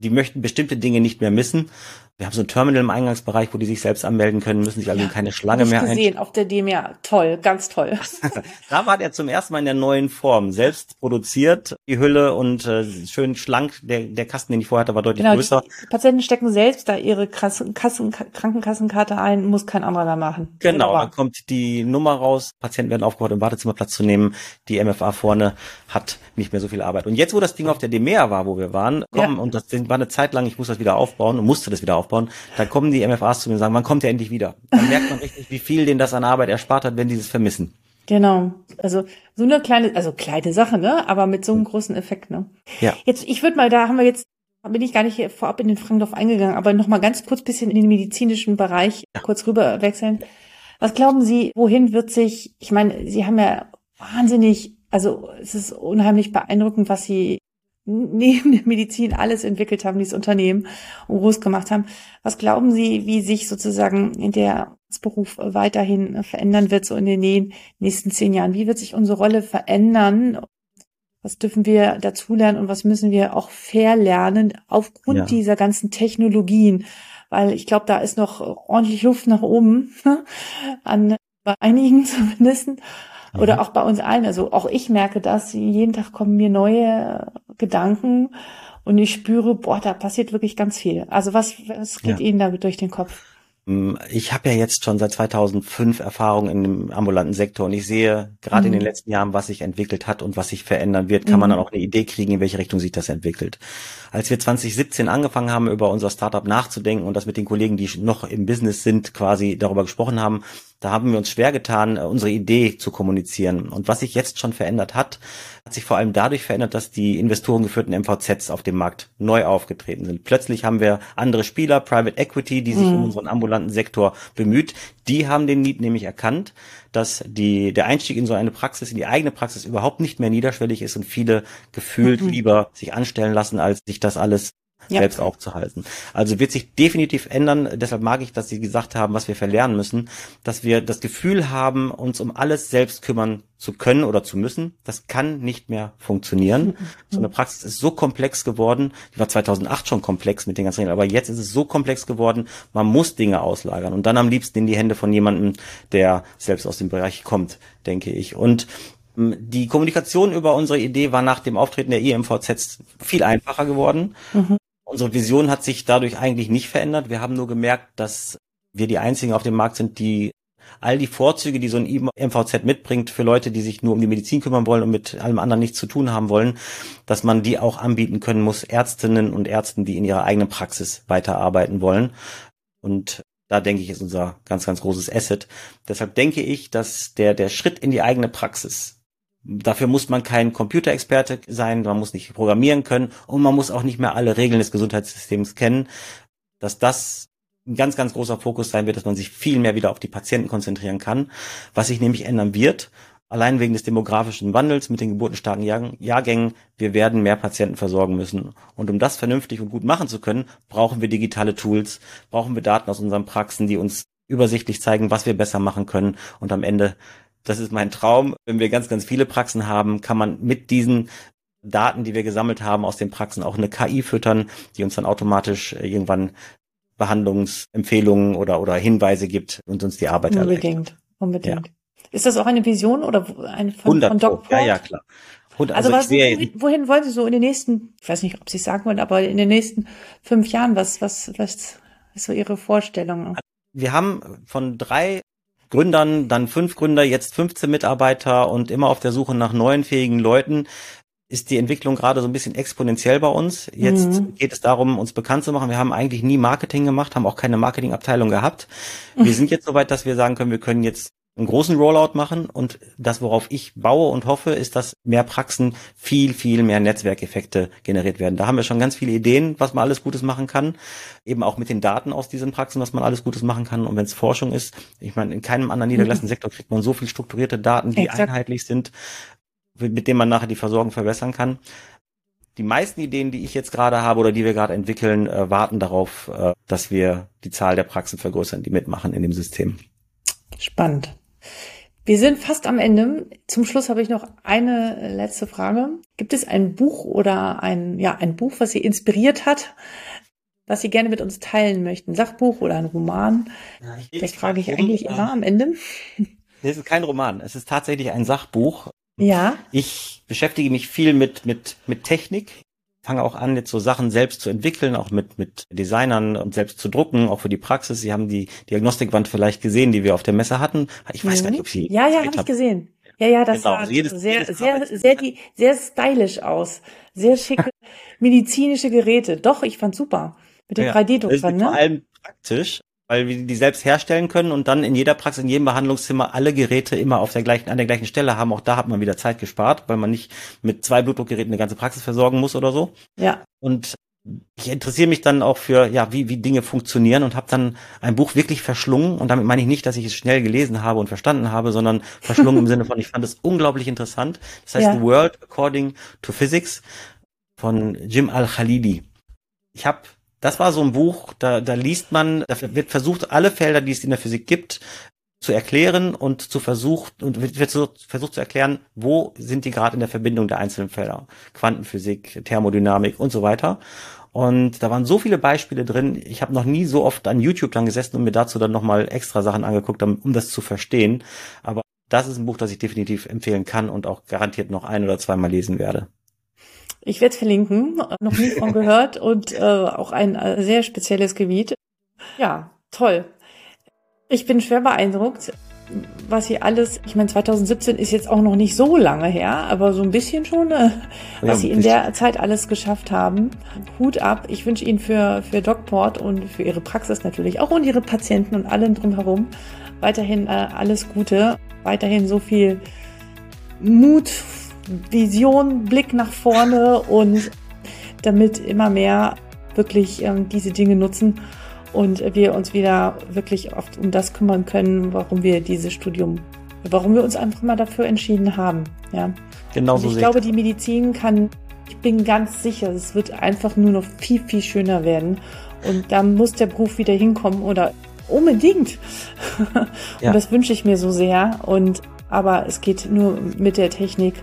die möchten bestimmte Dinge nicht mehr missen. Wir haben so ein Terminal im Eingangsbereich, wo die sich selbst anmelden können, müssen sich also ja, keine Schlange mehr gesehen auf der DMR. Toll, ganz toll. da war der zum ersten Mal in der neuen Form. Selbst produziert, die Hülle und äh, schön schlank. Der, der Kasten, den ich vorher hatte, war deutlich genau, größer. Die Patienten stecken selbst da ihre Kassen, Kassen, Krankenkassenkarte ein, muss kein anderer da machen. Genau, da kommt die Nummer raus, Patienten werden aufgehört, im Wartezimmer Platz zu nehmen. Die MFA vorne hat nicht mehr so viel Arbeit. Und jetzt, wo das Ding auf der DMR war, wo wir waren, kommen, ja. und das war eine Zeit lang, ich muss das wieder aufbauen und musste das wieder aufbauen, aufbauen, dann kommen die MFAs zu mir und sagen, wann kommt er endlich wieder? Dann merkt man richtig, wie viel denen das an Arbeit erspart hat, wenn die das vermissen. Genau. Also so eine kleine, also kleine Sache, ne? Aber mit so einem großen Effekt, ne? Ja. Jetzt, ich würde mal, da haben wir jetzt, bin ich gar nicht vorab in den Fragen drauf eingegangen, aber noch mal ganz kurz bisschen in den medizinischen Bereich ja. kurz rüber wechseln. Was glauben Sie, wohin wird sich, ich meine, Sie haben ja wahnsinnig, also es ist unheimlich beeindruckend, was Sie neben der Medizin alles entwickelt haben, dieses Unternehmen und groß gemacht haben. Was glauben Sie, wie sich sozusagen der Beruf weiterhin verändern wird, so in den nächsten zehn Jahren? Wie wird sich unsere Rolle verändern? Was dürfen wir dazulernen und was müssen wir auch verlernen aufgrund ja. dieser ganzen Technologien? Weil ich glaube, da ist noch ordentlich Luft nach oben an bei einigen zumindest oder mhm. auch bei uns allen. Also auch ich merke das. Jeden Tag kommen mir neue Gedanken und ich spüre, boah, da passiert wirklich ganz viel. Also was, was geht ja. Ihnen da durch den Kopf? Mm, ich habe ja jetzt schon seit 2005 Erfahrung in dem ambulanten Sektor und ich sehe gerade mhm. in den mhm. letzten Jahren, was sich entwickelt hat und was sich verändern wird, kann mhm. man dann auch eine Idee kriegen, in welche Richtung sich das entwickelt. Als wir 2017 angefangen haben, über unser Startup nachzudenken und das mit den Kollegen, die noch im Business sind, quasi darüber gesprochen haben, da haben wir uns schwer getan, äh, unsere Idee zu kommunizieren. Und was sich jetzt schon verändert hat, hat sich vor allem dadurch verändert, dass die investorengeführten MVZs auf dem Markt neu aufgetreten sind. Plötzlich haben wir andere Spieler, Private Equity, die sich mhm. um unseren ambulanten Sektor bemüht. Die haben den Need nämlich erkannt, dass die, der Einstieg in so eine Praxis, in die eigene Praxis überhaupt nicht mehr niederschwellig ist und viele gefühlt mhm. lieber sich anstellen lassen, als sich das alles ja. selbst aufzuhalten. Also wird sich definitiv ändern. Deshalb mag ich, dass Sie gesagt haben, was wir verlernen müssen, dass wir das Gefühl haben, uns um alles selbst kümmern zu können oder zu müssen. Das kann nicht mehr funktionieren. So eine Praxis ist so komplex geworden. Die war 2008 schon komplex mit den ganzen Regeln, aber jetzt ist es so komplex geworden. Man muss Dinge auslagern und dann am liebsten in die Hände von jemandem, der selbst aus dem Bereich kommt, denke ich. Und die Kommunikation über unsere Idee war nach dem Auftreten der IMVZ viel einfacher geworden. Mhm. Unsere Vision hat sich dadurch eigentlich nicht verändert. Wir haben nur gemerkt, dass wir die einzigen auf dem Markt sind, die all die Vorzüge, die so ein IMVZ mitbringt für Leute, die sich nur um die Medizin kümmern wollen und mit allem anderen nichts zu tun haben wollen, dass man die auch anbieten können muss, Ärztinnen und Ärzten, die in ihrer eigenen Praxis weiterarbeiten wollen. Und da denke ich, ist unser ganz, ganz großes Asset. Deshalb denke ich, dass der, der Schritt in die eigene Praxis Dafür muss man kein Computerexperte sein, man muss nicht programmieren können und man muss auch nicht mehr alle Regeln des Gesundheitssystems kennen, dass das ein ganz, ganz großer Fokus sein wird, dass man sich viel mehr wieder auf die Patienten konzentrieren kann, was sich nämlich ändern wird. Allein wegen des demografischen Wandels mit den geburtenstarken Jahr Jahrgängen, wir werden mehr Patienten versorgen müssen. Und um das vernünftig und gut machen zu können, brauchen wir digitale Tools, brauchen wir Daten aus unseren Praxen, die uns übersichtlich zeigen, was wir besser machen können und am Ende das ist mein Traum. Wenn wir ganz, ganz viele Praxen haben, kann man mit diesen Daten, die wir gesammelt haben aus den Praxen, auch eine KI füttern, die uns dann automatisch äh, irgendwann Behandlungsempfehlungen oder, oder Hinweise gibt und uns die Arbeit Unbedingt, erleichtert. unbedingt. Ja. Ist das auch eine Vision oder eine von, von Doc Ja, ja, klar. Und also, also was, wohin, wohin wollen Sie so in den nächsten, ich weiß nicht, ob Sie es sagen wollen, aber in den nächsten fünf Jahren, was, was, was ist so Ihre Vorstellung? Wir haben von drei Gründern, dann fünf Gründer, jetzt 15 Mitarbeiter und immer auf der Suche nach neuen fähigen Leuten ist die Entwicklung gerade so ein bisschen exponentiell bei uns. Jetzt mhm. geht es darum, uns bekannt zu machen. Wir haben eigentlich nie Marketing gemacht, haben auch keine Marketingabteilung gehabt. Wir sind jetzt soweit, dass wir sagen können, wir können jetzt einen großen Rollout machen und das, worauf ich baue und hoffe, ist, dass mehr Praxen viel, viel mehr Netzwerkeffekte generiert werden. Da haben wir schon ganz viele Ideen, was man alles Gutes machen kann. Eben auch mit den Daten aus diesen Praxen, was man alles Gutes machen kann. Und wenn es Forschung ist, ich meine, in keinem anderen niedergelassenen mhm. Sektor kriegt man so viel strukturierte Daten, die Exakt. einheitlich sind, mit denen man nachher die Versorgung verbessern kann. Die meisten Ideen, die ich jetzt gerade habe oder die wir gerade entwickeln, äh, warten darauf, äh, dass wir die Zahl der Praxen vergrößern, die mitmachen in dem System. Spannend. Wir sind fast am Ende. Zum Schluss habe ich noch eine letzte Frage. Gibt es ein Buch oder ein, ja, ein Buch, was Sie inspiriert hat, was Sie gerne mit uns teilen möchten? Sachbuch oder ein Roman? Ja, das frage ich eigentlich immer am Ende. Es ist kein Roman. Es ist tatsächlich ein Sachbuch. Ja. Ich beschäftige mich viel mit, mit, mit Technik fange auch an, jetzt so Sachen selbst zu entwickeln, auch mit, mit Designern und selbst zu drucken, auch für die Praxis. Sie haben die Diagnostikwand vielleicht gesehen, die wir auf der Messe hatten. Ich weiß mhm. gar nicht, ob Sie. Ja, ja, habe ich gesehen. Ja, ja, das genau. sah also jedes, sehr, jedes sehr, sehr, sehr, die, sehr stylisch aus. Sehr schicke medizinische Geräte. Doch, ich fand super. Mit den ja, 3D-Druckern, ne? Vor allem praktisch, weil wir die selbst herstellen können und dann in jeder Praxis, in jedem Behandlungszimmer alle Geräte immer auf der gleichen, an der gleichen Stelle haben. Auch da hat man wieder Zeit gespart, weil man nicht mit zwei Blutdruckgeräten eine ganze Praxis versorgen muss oder so. Ja. Und ich interessiere mich dann auch für, ja, wie, wie Dinge funktionieren und habe dann ein Buch wirklich verschlungen. Und damit meine ich nicht, dass ich es schnell gelesen habe und verstanden habe, sondern verschlungen im Sinne von, ich fand es unglaublich interessant. Das heißt ja. The World According to Physics von Jim Al-Khalidi. Ich habe das war so ein Buch, da, da liest man, da wird versucht, alle Felder, die es in der Physik gibt, zu erklären und zu versucht und wird versucht, versucht zu erklären, wo sind die gerade in der Verbindung der einzelnen Felder. Quantenphysik, Thermodynamik und so weiter. Und da waren so viele Beispiele drin. Ich habe noch nie so oft an YouTube dann gesessen und mir dazu dann nochmal extra Sachen angeguckt, um das zu verstehen. Aber das ist ein Buch, das ich definitiv empfehlen kann und auch garantiert noch ein oder zweimal lesen werde. Ich werde es verlinken, noch nie von gehört und äh, auch ein äh, sehr spezielles Gebiet. Ja, toll. Ich bin schwer beeindruckt, was Sie alles, ich meine 2017 ist jetzt auch noch nicht so lange her, aber so ein bisschen schon, äh, was ja, Sie in der Zeit alles geschafft haben. Hut ab. Ich wünsche Ihnen für, für DocPort und für Ihre Praxis natürlich auch und Ihre Patienten und allen drumherum weiterhin äh, alles Gute, weiterhin so viel Mut, Vision, Blick nach vorne und damit immer mehr wirklich ähm, diese Dinge nutzen und wir uns wieder wirklich oft um das kümmern können, warum wir dieses Studium, warum wir uns einfach mal dafür entschieden haben. Ja. Genau so. Ich glaube, die Medizin kann Ich bin ganz sicher, es wird einfach nur noch viel, viel schöner werden. Und da muss der Beruf wieder hinkommen oder unbedingt. und ja. das wünsche ich mir so sehr. Und aber es geht nur mit der Technik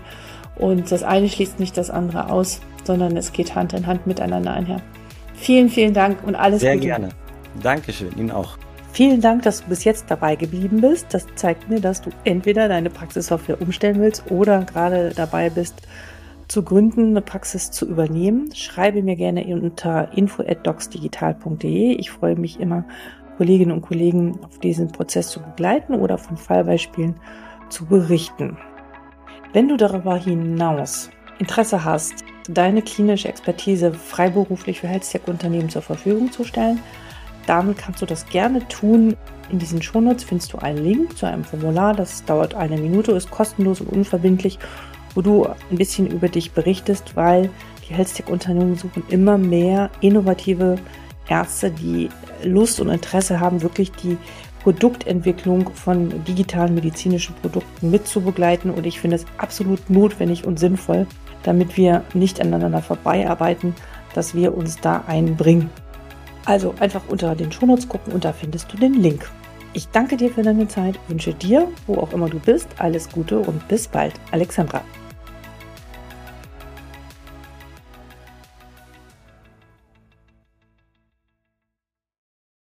und das eine schließt nicht das andere aus, sondern es geht Hand in Hand miteinander einher. Vielen, vielen Dank und alles Sehr Gute. Sehr gerne. Dankeschön, Ihnen auch. Vielen Dank, dass du bis jetzt dabei geblieben bist. Das zeigt mir, dass du entweder deine Praxissoftware umstellen willst oder gerade dabei bist, zu gründen, eine Praxis zu übernehmen. Schreibe mir gerne unter info@docsdigital.de. Ich freue mich immer, Kolleginnen und Kollegen auf diesen Prozess zu begleiten oder von Fallbeispielen zu berichten. Wenn du darüber hinaus Interesse hast, deine klinische Expertise freiberuflich für Health-Tech-Unternehmen zur Verfügung zu stellen, dann kannst du das gerne tun. In diesen Shownotes findest du einen Link zu einem Formular, das dauert eine Minute, ist kostenlos und unverbindlich, wo du ein bisschen über dich berichtest, weil die Health-Tech-Unternehmen suchen immer mehr innovative Ärzte, die Lust und Interesse haben, wirklich die Produktentwicklung von digitalen medizinischen Produkten mitzubegleiten. Und ich finde es absolut notwendig und sinnvoll, damit wir nicht aneinander vorbeiarbeiten, dass wir uns da einbringen. Also einfach unter den Shownotes gucken und da findest du den Link. Ich danke dir für deine Zeit, wünsche dir, wo auch immer du bist, alles Gute und bis bald. Alexandra.